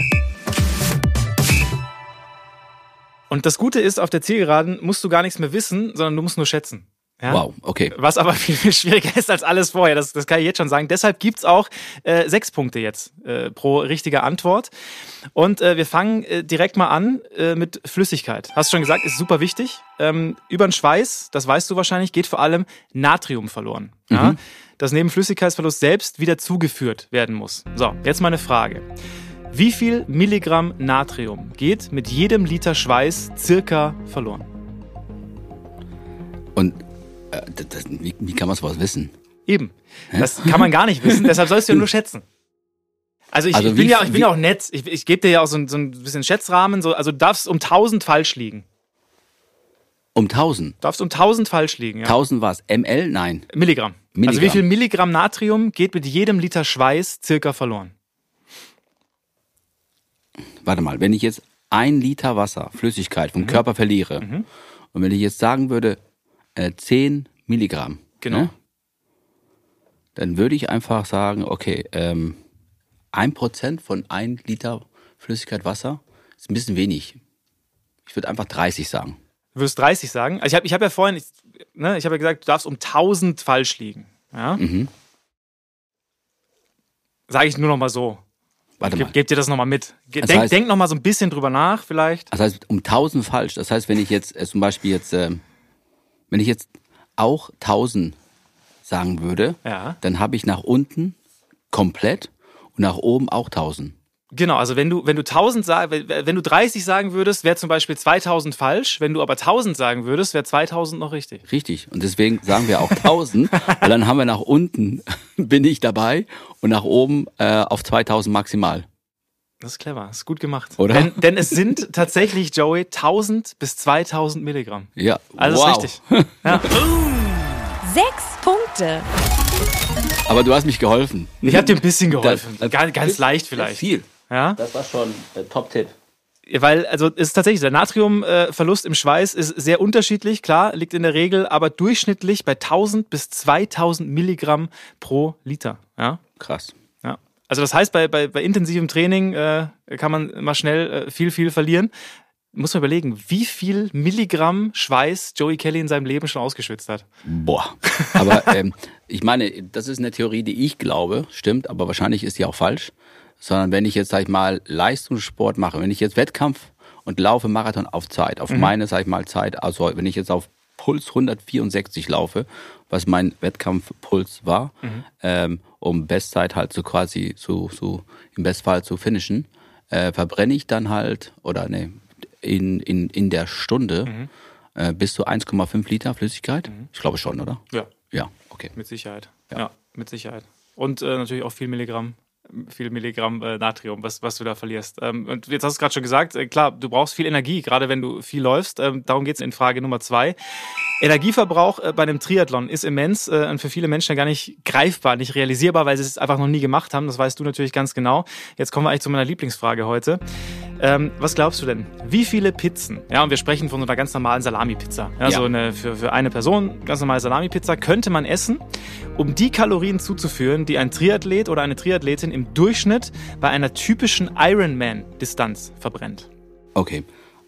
Und das Gute ist, auf der Zielgeraden musst du gar nichts mehr wissen, sondern du musst nur schätzen. Ja? Wow, okay. Was aber viel, viel schwieriger ist als alles vorher, das, das kann ich jetzt schon sagen. Deshalb gibt's auch äh, sechs Punkte jetzt äh, pro richtige Antwort. Und äh, wir fangen äh, direkt mal an äh, mit Flüssigkeit. Hast du schon gesagt, ist super wichtig. Ähm, über den Schweiß, das weißt du wahrscheinlich, geht vor allem Natrium verloren. Ja? Das neben Flüssigkeitsverlust selbst wieder zugeführt werden muss. So, jetzt meine Frage. Wie viel Milligramm Natrium geht mit jedem Liter Schweiß circa verloren? Und äh, das, wie, wie kann man sowas wissen? Eben. Das kann man gar nicht wissen, deshalb sollst du ja nur schätzen. Also ich, Also ich bin wie- ja, ich bin ja auch nett. Ich, ich gebe dir ja auch so ein, so ein bisschen Schätzrahmen. So, also du darfst um 1000 falsch liegen. Um 1000. Du darfst um 1000 falsch liegen. Ja. 1000 was? ML? Nein. Milligramm. Also Milligramm. wie viel Milligramm Natrium geht mit jedem Liter Schweiß circa verloren? Warte mal, wenn ich jetzt ein Liter Wasser, Flüssigkeit Mhm. vom Körper verliere und wenn ich jetzt sagen würde, äh, 10 Milligramm, Genau. ne, dann würde ich einfach sagen, okay, ähm, ein Prozent von ein Liter Flüssigkeit Wasser ist ein bisschen wenig. Ich würde einfach 30 sagen. Du würdest 30 sagen. Also ich habe ich hab ja vorhin, ich, ne, ich habe ja gesagt, du darfst um 1000 falsch liegen. Ja? Mhm. Sage ich nur noch mal so. Warte mal. geb dir das noch mal mit. Ge Das denk, heißt- denk noch mal so ein bisschen drüber nach, vielleicht. Das heißt, um 1000 falsch. Das heißt, wenn ich jetzt äh, zum Beispiel jetzt, ähm, wenn ich jetzt auch 1000 sagen würde, Ja. dann habe ich nach unten komplett und nach oben auch 1000. Genau, also wenn du, wenn du 1000 sag, wenn du 30 sagen würdest, wäre zum Beispiel 2000 falsch. Wenn du aber 1000 sagen würdest, wäre 2000 noch richtig. Richtig. Und deswegen sagen wir auch 1000, weil dann haben wir nach unten bin ich dabei und nach oben äh, auf 2000 maximal. Das ist clever, das ist gut gemacht. Oder? Denn, denn es sind tatsächlich, Joey, 1000 bis 2000 Milligramm. Ja, Also wow. ist richtig. Ja. Sechs Punkte. Aber du hast mich geholfen. Ich habe dir ein bisschen geholfen. Das- das- ganz, ganz leicht vielleicht. Viel. Ja? Das war schon äh, Top-Tipp. Weil, also es ist tatsächlich, der Natriumverlust im Schweiß ist sehr unterschiedlich, klar, liegt in der Regel, aber durchschnittlich bei 1000 bis 2000 Milligramm pro Liter. Ja? Krass. Ja. Also das heißt, bei, bei, bei intensivem Training äh, kann man mal schnell äh, viel, viel verlieren. Muss man überlegen, wie viel Milligramm Schweiß Joey Kelly in seinem Leben schon ausgeschwitzt hat. Boah. Aber ähm, ich meine, das ist eine Theorie, die ich glaube, stimmt, aber wahrscheinlich ist die auch falsch. Sondern wenn ich jetzt, sag ich mal, Leistungssport mache, wenn ich jetzt Wettkampf und laufe Marathon auf Zeit, auf meine, sag ich mal, Zeit, also wenn ich jetzt auf Puls 164 laufe, was mein Wettkampfpuls war, ähm, um Bestzeit halt so quasi so, so im Bestfall zu finishen, äh, verbrenne ich dann halt, oder ne, in, in, in der Stunde äh, bis zu 1,5 Liter Flüssigkeit. Ich glaube schon, oder? Ja. Ja, okay. Mit Sicherheit. Ja, mit Sicherheit. Und äh, natürlich auch viel Milligramm, viel Milligramm äh, Natrium, was, was du da verlierst. Ähm, und jetzt hast du es gerade schon gesagt, äh, klar, du brauchst viel Energie, gerade wenn du viel läufst. Ähm, darum geht es in Frage Nummer zwei. Energieverbrauch äh, bei einem Triathlon ist immens äh, und für viele Menschen gar nicht greifbar, nicht realisierbar, weil sie es einfach noch nie gemacht haben. Das weißt du natürlich ganz genau. Jetzt kommen wir eigentlich zu meiner Lieblingsfrage heute. Ähm, was glaubst du denn? Wie viele Pizzen? Ja, und wir sprechen von so einer ganz normalen Salami-Pizza. Ja, Ja. so eine für, für eine Person ganz normale Salami-Pizza könnte man essen, um die Kalorien zuzuführen, die ein Triathlet oder eine Triathletin im Durchschnitt bei einer typischen Ironman-Distanz verbrennt. Okay,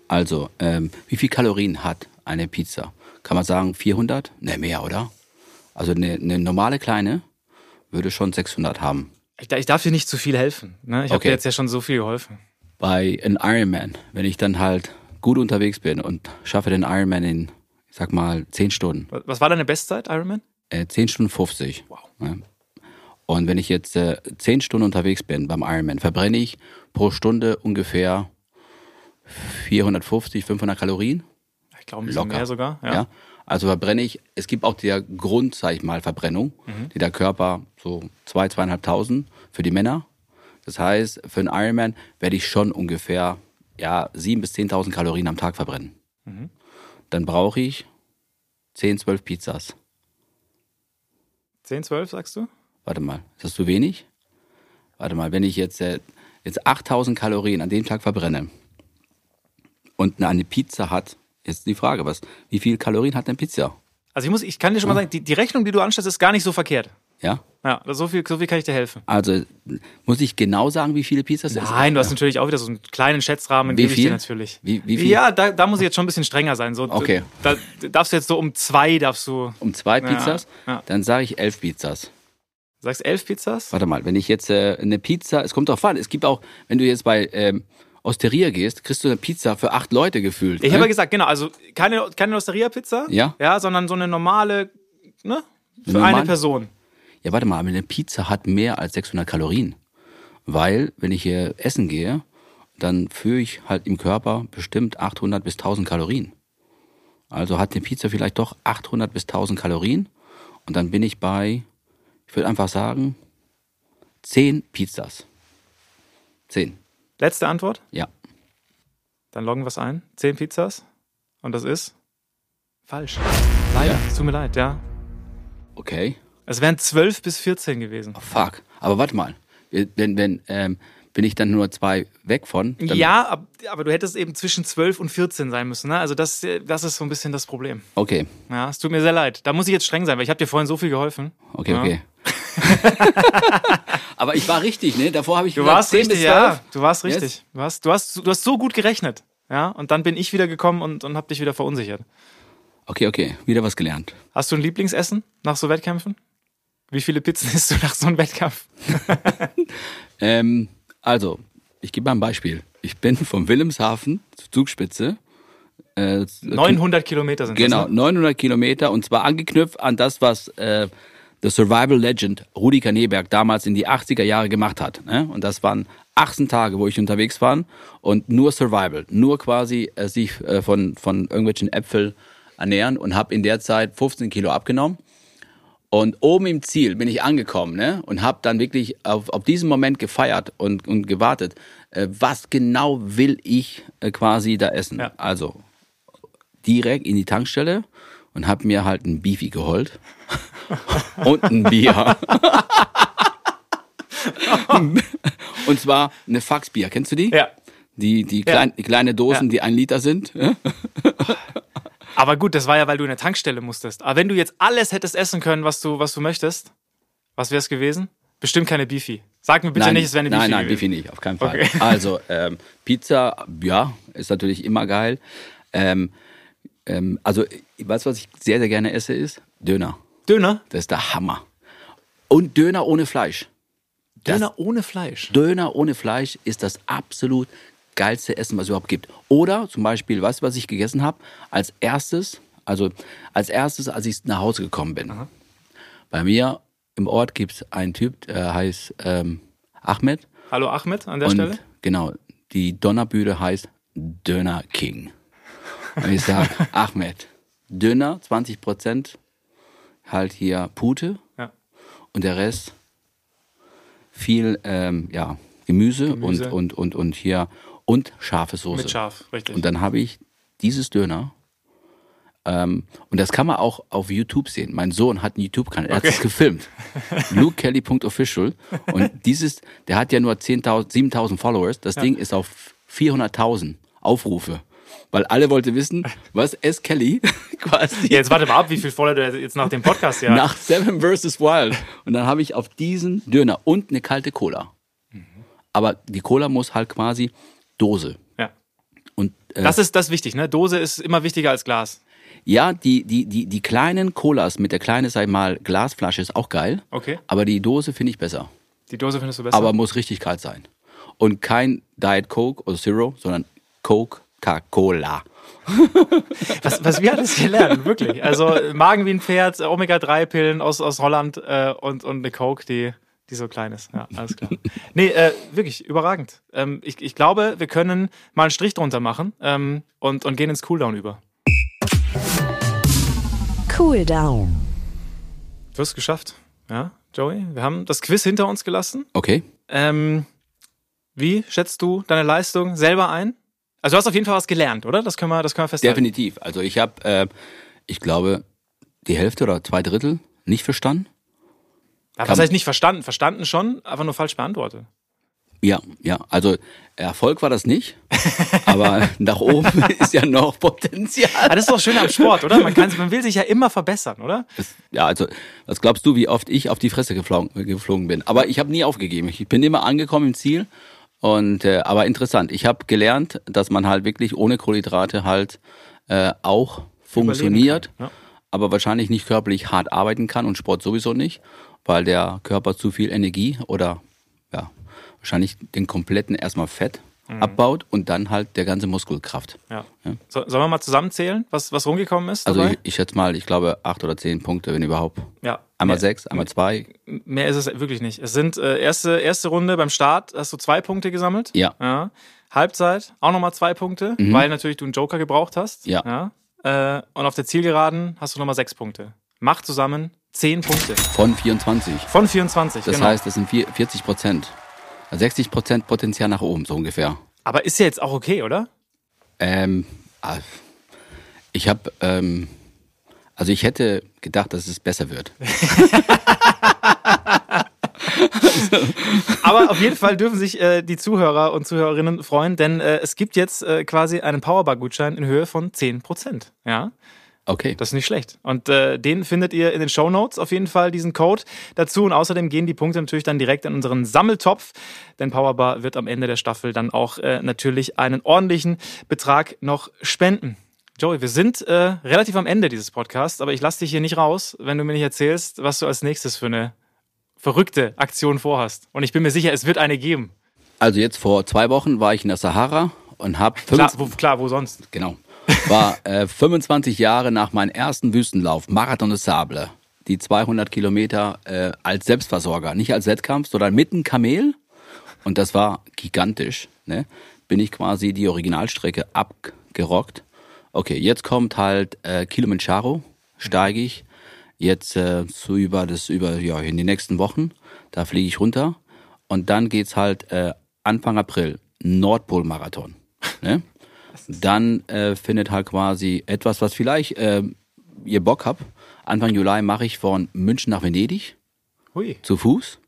also ähm, wie viel Kalorien hat eine Pizza? Kann man sagen 400? Ne, mehr, oder? Also eine, eine normale kleine würde schon 600 haben. Ich, ich darf dir nicht zu viel helfen. Ne? Ich habe Okay. dir jetzt ja schon so viel geholfen. Bei einem Ironman, wenn ich dann halt gut unterwegs bin und schaffe den Ironman in, ich sag mal, 10 Stunden, Was- war deine Bestzeit, Ironman? äh, 10 Stunden 50. Wow. Ja. Und wenn ich jetzt äh, 10 Stunden unterwegs bin beim Ironman, verbrenne ich pro Stunde ungefähr 450, 500 Kalorien. Ich glaube ein bisschen Locker. mehr sogar. Ja. Ja. Also verbrenne ich, es gibt auch der Grund, sag ich mal, Verbrennung, Mhm. die der Körper so zwei, zweieinhalbtausend für die Männer. Das heißt, für einen Ironman werde ich schon ungefähr ja, sieben bis 10.000 Kalorien am Tag verbrennen. Mhm. Dann brauche ich 10, 12 Pizzas. 10, 12, sagst du? Warte mal, ist das zu wenig? Warte mal, wenn ich jetzt, äh, jetzt 8000 Kalorien an dem Tag verbrenne und eine Pizza hat, jetzt die Frage, was, wie viel Kalorien hat eine Pizza? Also ich muss, ich kann dir schon mal sagen, die, die Rechnung, die du anstellst, ist gar nicht so verkehrt. Ja? Ja, so viel, so viel kann ich dir helfen. Also muss ich genau sagen, wie viele Pizzas es Nein, du hast natürlich auch wieder so einen kleinen Schätzrahmen, Wie gebe ich dir viel? natürlich. Wie- wie viel? Ja, da, da muss ich jetzt schon ein bisschen strenger sein. So, Okay. Da, darfst du jetzt so um zwei, darfst du, um zwei Ja, Pizzas, ja. dann sage ich elf Pizzas. sagst elf Pizzas? Warte mal, wenn ich jetzt äh, eine Pizza, es kommt drauf an, es gibt auch, wenn du jetzt bei ähm, Osteria gehst, kriegst du eine Pizza für acht Leute gefühlt. Ich ne? habe ja gesagt, genau, also keine, keine Osteria-Pizza, Ja. ja, sondern so eine normale, ne, für Normal- eine Person. Ja, warte mal, aber eine Pizza hat mehr als 600 Kalorien. Weil, wenn ich hier essen gehe, dann führe ich halt im Körper bestimmt 800 bis 1000 Kalorien. Also hat eine Pizza vielleicht doch 800 bis 1000 Kalorien. Und dann bin ich bei, ich würde einfach sagen, 10 Pizzas. 10, Letzte Antwort, ja. dann loggen wir es ein. Zehn Pizzas und das ist falsch. Leider, Ja. es tut mir leid, ja. Okay. Es wären zwölf bis 14 gewesen. Oh, fuck. Aber warte mal. Wenn, wenn, ähm, bin ich dann nur zwei weg von? Ja, ab- aber du hättest eben zwischen 12 und 14 sein müssen. Ne? Also das, das ist so ein bisschen das Problem. Okay, Ja, es tut mir sehr leid. Da muss ich jetzt streng sein, weil ich habe dir vorhin so viel geholfen. okay, Ja. okay. Aber ich war richtig, ne? Davor habe ich Du gesagt, warst 10 richtig, bis ja. 12. Du warst Yes. richtig. Du, hast, du, hast, du hast so gut gerechnet. Ja, und dann bin ich wieder gekommen und, und habe dich wieder verunsichert. Okay, okay, wieder was gelernt. Hast du ein Lieblingsessen nach so Wettkämpfen? Wie viele Pizzen isst du nach so einem Wettkampf? Ähm, also, ich gebe mal ein Beispiel. Ich bin vom Wilhelmshaven zur Zugspitze. Äh, 900 Kilometer sind Genau, das. Ne? 900 Kilometer und zwar angeknüpft an das, was äh, The Survival Legend Rudi Kaneberg damals in die 80er Jahre gemacht hat. Ne? Und das waren 18 Tage, wo ich unterwegs war und nur Survival, nur quasi äh, sich äh, von, von irgendwelchen Äpfeln ernähren und habe in der Zeit 15 Kilo abgenommen. Und oben im Ziel bin ich angekommen ne? und habe dann wirklich auf, auf diesen Moment gefeiert und, und gewartet. Äh, was genau will ich äh, quasi da essen? Ja. Also direkt in die Tankstelle und habe mir halt ein Beefy geholt und ein Bier. Und zwar eine Faxbier. Kennst du die? Ja. Die, die, klein, die kleine Dosen, Ja. die ein Liter sind. Aber gut, das war ja, weil du in der Tankstelle musstest. Aber wenn du jetzt alles hättest essen können, was du, was du möchtest, was wäre es gewesen? Bestimmt keine Beefy. Sag mir bitte nicht, es wäre eine Beefy Nein, nein, gewesen. Beefy nicht, auf keinen Fall. Okay. Also, ähm, Pizza, ja, ist natürlich immer geil. Ähm, ähm, also, weißt du, was ich sehr, sehr gerne esse, ist Döner. Döner? Das ist der Hammer. Und Döner ohne Fleisch. Das- Döner ohne Fleisch. Döner ohne Fleisch ist das absolut geilste Essen, was es überhaupt gibt. Oder zum Beispiel, weißt du, was ich gegessen habe? Als erstes, also als erstes, als ich nach Hause gekommen bin. Bei mir im Ort gibt es einen Typ, der heißt ähm, Ahmed. Hallo Ahmed an der und Stelle. genau, die Donnerbühne heißt Döner King. Und ich sage, Ahmed, Döner, 20 Prozent, halt hier Pute Ja. und der Rest viel ähm, ja, Gemüse, Gemüse. Und, und, und, und hier und scharfe Soße. Mit Schaf, richtig. Und dann habe ich dieses Döner ähm, und das kann man auch auf YouTube sehen. Mein Sohn hat einen YouTube-Kanal, er hat Okay. es gefilmt. LukeKelly.official und dieses, der hat ja nur 10.000, 7.000 Followers. Das Ding ist auf 400.000 Aufrufe. Weil alle wollten wissen, was S. Kelly quasi Ja, jetzt warte mal ab, wie viel Follower du jetzt nach dem Podcast ja. nach Seven vs. Wild. Und dann habe ich auf diesen Döner und eine kalte Cola. Aber die Cola muss halt quasi Dose. ja. Und äh, Das ist das ist wichtig, ne? Dose ist immer wichtiger als Glas. ja, die, die, die, die kleinen Colas mit der kleinen, sag ich mal, Glasflasche ist auch geil. Okay. Aber die Dose finde ich besser. Die Dose findest du besser. Aber muss richtig kalt sein. Und kein Diet Coke oder Zero, sondern Coke, Cola. was, was wir alles hier lernen, wirklich. Also Magen wie ein Pferd, Omega-3-Pillen aus, aus Holland äh, und, und eine Coke, die, die so klein ist. Ja, alles klar. Nee, äh, wirklich, überragend. Ähm, ich, ich glaube, wir können mal einen Strich drunter machen ähm, und, und gehen ins Cooldown über. Cool Down. Du hast es geschafft, ja, Joey? Wir haben das Quiz hinter uns gelassen. Okay. Ähm, wie schätzt du deine Leistung selber ein? Also du hast auf jeden Fall was gelernt, oder? Das können wir, das können wir festhalten. Definitiv. Also ich habe, äh, ich glaube, die Hälfte oder zwei Drittel nicht verstanden. Ja, was heißt nicht verstanden? Verstanden schon, aber nur falsch beantwortet. Ja, ja. Also Erfolg war das nicht, aber nach oben ist ja noch Potenzial. Ah, das ist doch schön am Sport, oder? Man, kann, man will sich ja immer verbessern, oder? Das, ja, also was glaubst du, wie oft ich auf die Fresse geflogen, geflogen bin? Aber ich habe nie aufgegeben. Ich bin immer angekommen im Ziel. Und äh, aber interessant. Ich habe gelernt, dass man halt wirklich ohne Kohlenhydrate halt äh, auch funktioniert, kann, ja. aber wahrscheinlich nicht körperlich hart arbeiten kann und Sport sowieso nicht, weil der Körper zu viel Energie oder ja wahrscheinlich den kompletten erstmal Fett abbaut und dann halt der ganze Muskelkraft. Ja. So, sollen wir mal zusammenzählen, was, was rumgekommen ist? Also dabei? ich, ich schätze mal, ich glaube acht oder zehn Punkte, wenn überhaupt. ja. Einmal mehr, sechs, einmal zwei. mehr ist es wirklich nicht. Es sind äh, erste, erste Runde beim Start, hast du zwei Punkte gesammelt. Ja. ja. Halbzeit auch nochmal zwei Punkte, weil natürlich du einen Joker gebraucht hast. Mhm. Ja. ja. Äh, und auf der Zielgeraden hast du nochmal sechs Punkte. Macht zusammen zehn Punkte. Von 24. Von 24, Das genau. heißt, das sind vier- 40 Prozent. 60 Prozent Potenzial nach oben, so ungefähr. Aber ist ja jetzt auch okay, oder? Ähm, ah, ich habe, ähm, also ich hätte gedacht, dass es besser wird. Aber auf jeden Fall dürfen sich äh, die Zuhörer und Zuhörerinnen freuen, denn äh, es gibt jetzt äh, quasi einen Powerbar-Gutschein in Höhe von 10%. Ja, Okay. das ist nicht schlecht. Und äh, den findet ihr in den Show Notes auf jeden Fall, diesen Code dazu. Und außerdem gehen die Punkte natürlich dann direkt in unseren Sammeltopf, denn Powerbar wird am Ende der Staffel dann auch äh, natürlich einen ordentlichen Betrag noch spenden. Joey, wir sind äh, relativ am Ende dieses Podcasts, aber ich lasse dich hier nicht raus, wenn du mir nicht erzählst, was du als nächstes für eine verrückte Aktion vorhast. Und ich bin mir sicher, es wird eine geben. Also jetzt vor zwei Wochen war ich in der Sahara und habe Klar, wo, klar, wo sonst? genau war äh, 25 Jahre nach meinem ersten Wüstenlauf Marathon des Sable die 200 Kilometer äh, als Selbstversorger, nicht als Wettkampf, sondern mit einem Kamel und das war gigantisch. Ne? Bin ich quasi die Originalstrecke abgerockt. Okay, jetzt kommt halt äh, Kilimanjaro, steige ich jetzt äh, so über das über ja in die nächsten Wochen, da fliege ich runter und dann geht's halt äh, Anfang April Nordpol-Marathon. Ne? Dann äh, findet halt quasi etwas, was vielleicht äh, ihr Bock habt. Anfang Juli mache ich von München nach Venedig Hui. zu Fuß.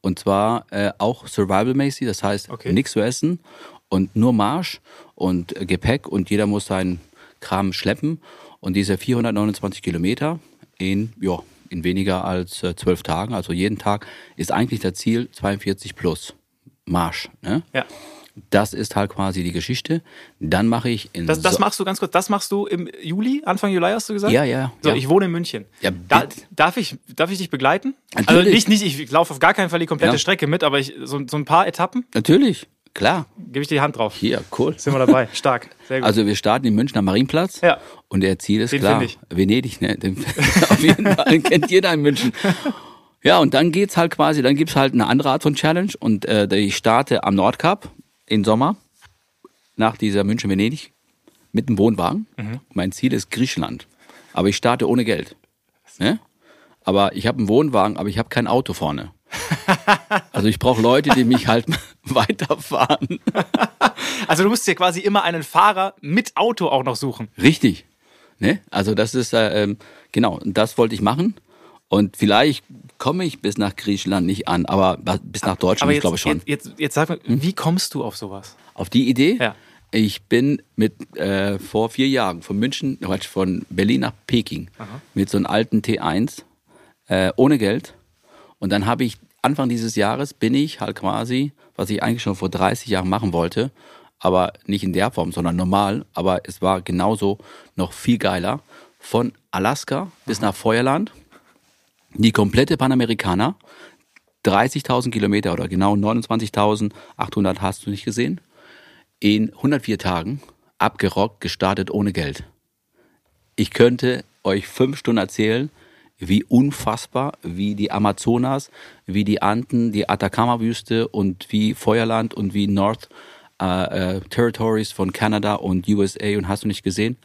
Und zwar äh, auch survival-mäßig, das heißt Okay. nichts zu essen und nur Marsch und äh, Gepäck und jeder muss seinen Kram schleppen. Und diese 429 Kilometer in, ja, in weniger als äh, zwölf Tagen, also jeden Tag, ist eigentlich das Ziel 42 plus Marsch. Ne? Ja. Das ist halt quasi die Geschichte. Dann mache ich in Das, das So- machst du ganz kurz, das machst du im Juli, Anfang Juli hast du gesagt? Ja, ja, So, ja. ich wohne in München. Ja, da, darf, ich, darf ich dich begleiten? Also Natürlich. nicht, nicht, ich laufe auf gar keinen Fall die komplette Ja. Strecke mit, aber ich, so, so ein paar Etappen Natürlich, klar. gebe ich dir die Hand drauf. Hier, cool. Sind wir dabei. Stark. Sehr gut. Also wir starten im Münchner Marienplatz. Ja. Und der Ziel ist Den klar. ich. Venedig, ne? Den, auf jeden Fall kennt jeder in München. Ja, und dann geht's halt quasi, dann gibt's halt eine andere Art von Challenge und äh, ich starte am Nordkap im Sommer nach dieser München-Venedig mit einem Wohnwagen. Mhm. Mein Ziel ist Griechenland. Aber ich starte ohne Geld. Ne? Aber ich habe einen Wohnwagen, aber ich habe kein Auto vorne. Also ich brauche Leute, die mich halt weiterfahren. Also du musst dir quasi immer einen Fahrer mit Auto auch noch suchen. Richtig. Ne? Also das ist, äh, ähm, genau, das wollte ich machen. Und vielleicht komme ich bis nach Griechenland nicht an, aber bis nach Deutschland, Aber ich jetzt, glaube schon. jetzt, jetzt, jetzt sag mal, wie kommst du auf sowas? Auf die Idee, Ja. ich bin mit äh, vor vier Jahren von München, von Berlin nach Peking mit so einem alten T1 äh, ohne Geld. Und dann habe ich Anfang dieses Jahres bin ich halt quasi, was ich eigentlich schon vor 30 Jahren machen wollte, aber nicht in der Form, sondern normal, aber es war genauso noch viel geiler, von Alaska bis nach Feuerland, die komplette Panamerikaner, 30.000 Kilometer oder genau 29.800 hast du nicht gesehen, in 104 Tagen abgerockt, gestartet ohne Geld. Ich könnte euch fünf Stunden erzählen, wie unfassbar, wie die Amazonas, wie die Anden, die Atacama-Wüste und wie Feuerland und wie North äh, äh, Territories von Kanada und USA und hast du nicht gesehen?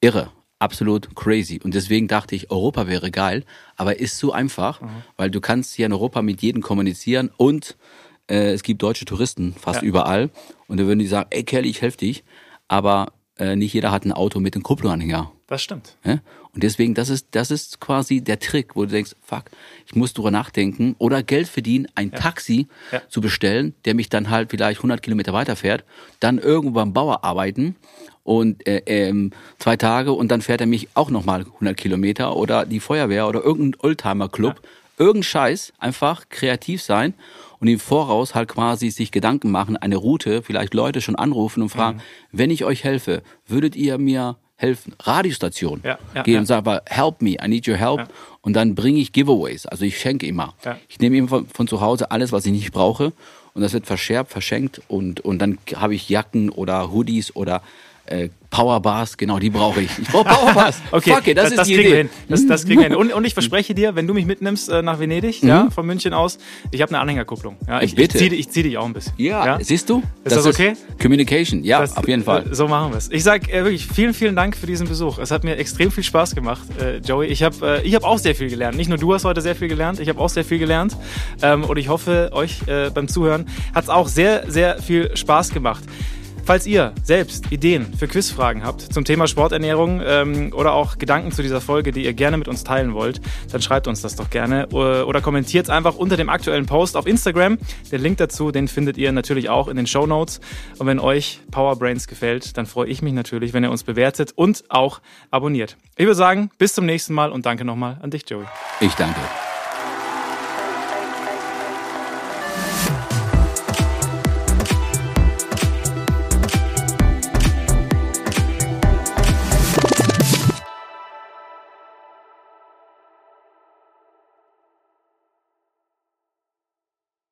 Irre, absolut crazy. Und deswegen dachte ich, Europa wäre geil, aber ist so einfach, weil du kannst hier in Europa mit jedem kommunizieren und äh, es gibt deutsche Touristen fast Ja. überall und da würden die sagen, ey Kelly, ich helfe dich, aber äh, nicht jeder hat ein Auto mit einem Kupplunganhänger. Das stimmt. Ja? Und deswegen, das ist, das ist quasi der Trick, wo du denkst, fuck, ich muss drüber nachdenken oder Geld verdienen, ein Taxi Ja. zu bestellen, der mich dann halt vielleicht 100 Kilometer weiterfährt, dann irgendwo beim Bauer arbeiten und äh, ähm, zwei Tage und dann fährt er mich auch nochmal 100 Kilometer oder die Feuerwehr oder irgendein Oldtimer-Club, irgendein Scheiß, einfach kreativ sein und im Voraus halt quasi sich Gedanken machen, eine Route, vielleicht Leute schon anrufen und fragen, Mhm. wenn ich euch helfe, würdet ihr mir helfen? Radiostation Ja, ja, gehen ja. und sagen, help me, I need your help. Ja. Und dann bringe ich Giveaways, also ich schenke immer. Ja. Ich nehme immer von, von zu Hause alles, was ich nicht brauche und das wird verscherbt, verschenkt und, und dann habe ich Jacken oder Hoodies oder äh, Powerbars, genau, die brauche ich. Ich brauche Powerbars. Okay, Fuck it, das, ist das die kriegen wir Idee. hin. Das, das kriegen wir hin. Und, und ich verspreche dir, wenn du mich mitnimmst äh, nach Venedig, ja, von München aus, ich habe eine Anhängerkupplung. Ja, ich, ich Bitte. ziehe ich zieh dich auch ein bisschen. Ja, siehst du? Ist das okay? Communication, ja, Das- auf jeden Fall. äh, So machen wir es. Ich sag äh, wirklich vielen, vielen Dank für diesen Besuch. Es hat mir extrem viel Spaß gemacht, äh, Joey. Ich habe äh, ich hab auch sehr viel gelernt. Nicht nur du hast heute sehr viel gelernt, ich habe auch sehr viel gelernt. Ähm, und ich hoffe, euch beim Zuhören hat es auch sehr, sehr viel Spaß gemacht. Falls ihr selbst Ideen für Quizfragen habt zum Thema Sporternährung ähm, oder auch Gedanken zu dieser Folge, die ihr gerne mit uns teilen wollt, dann schreibt uns das doch gerne oder, oder kommentiert einfach unter dem aktuellen Post auf Instagram. Den Link dazu, den findet ihr natürlich auch in den Show Notes. Und wenn euch Power Brains gefällt, dann freue ich mich natürlich, wenn ihr uns bewertet und auch abonniert. Ich würde sagen, bis zum nächsten Mal und danke nochmal an dich, Joey. Ich danke.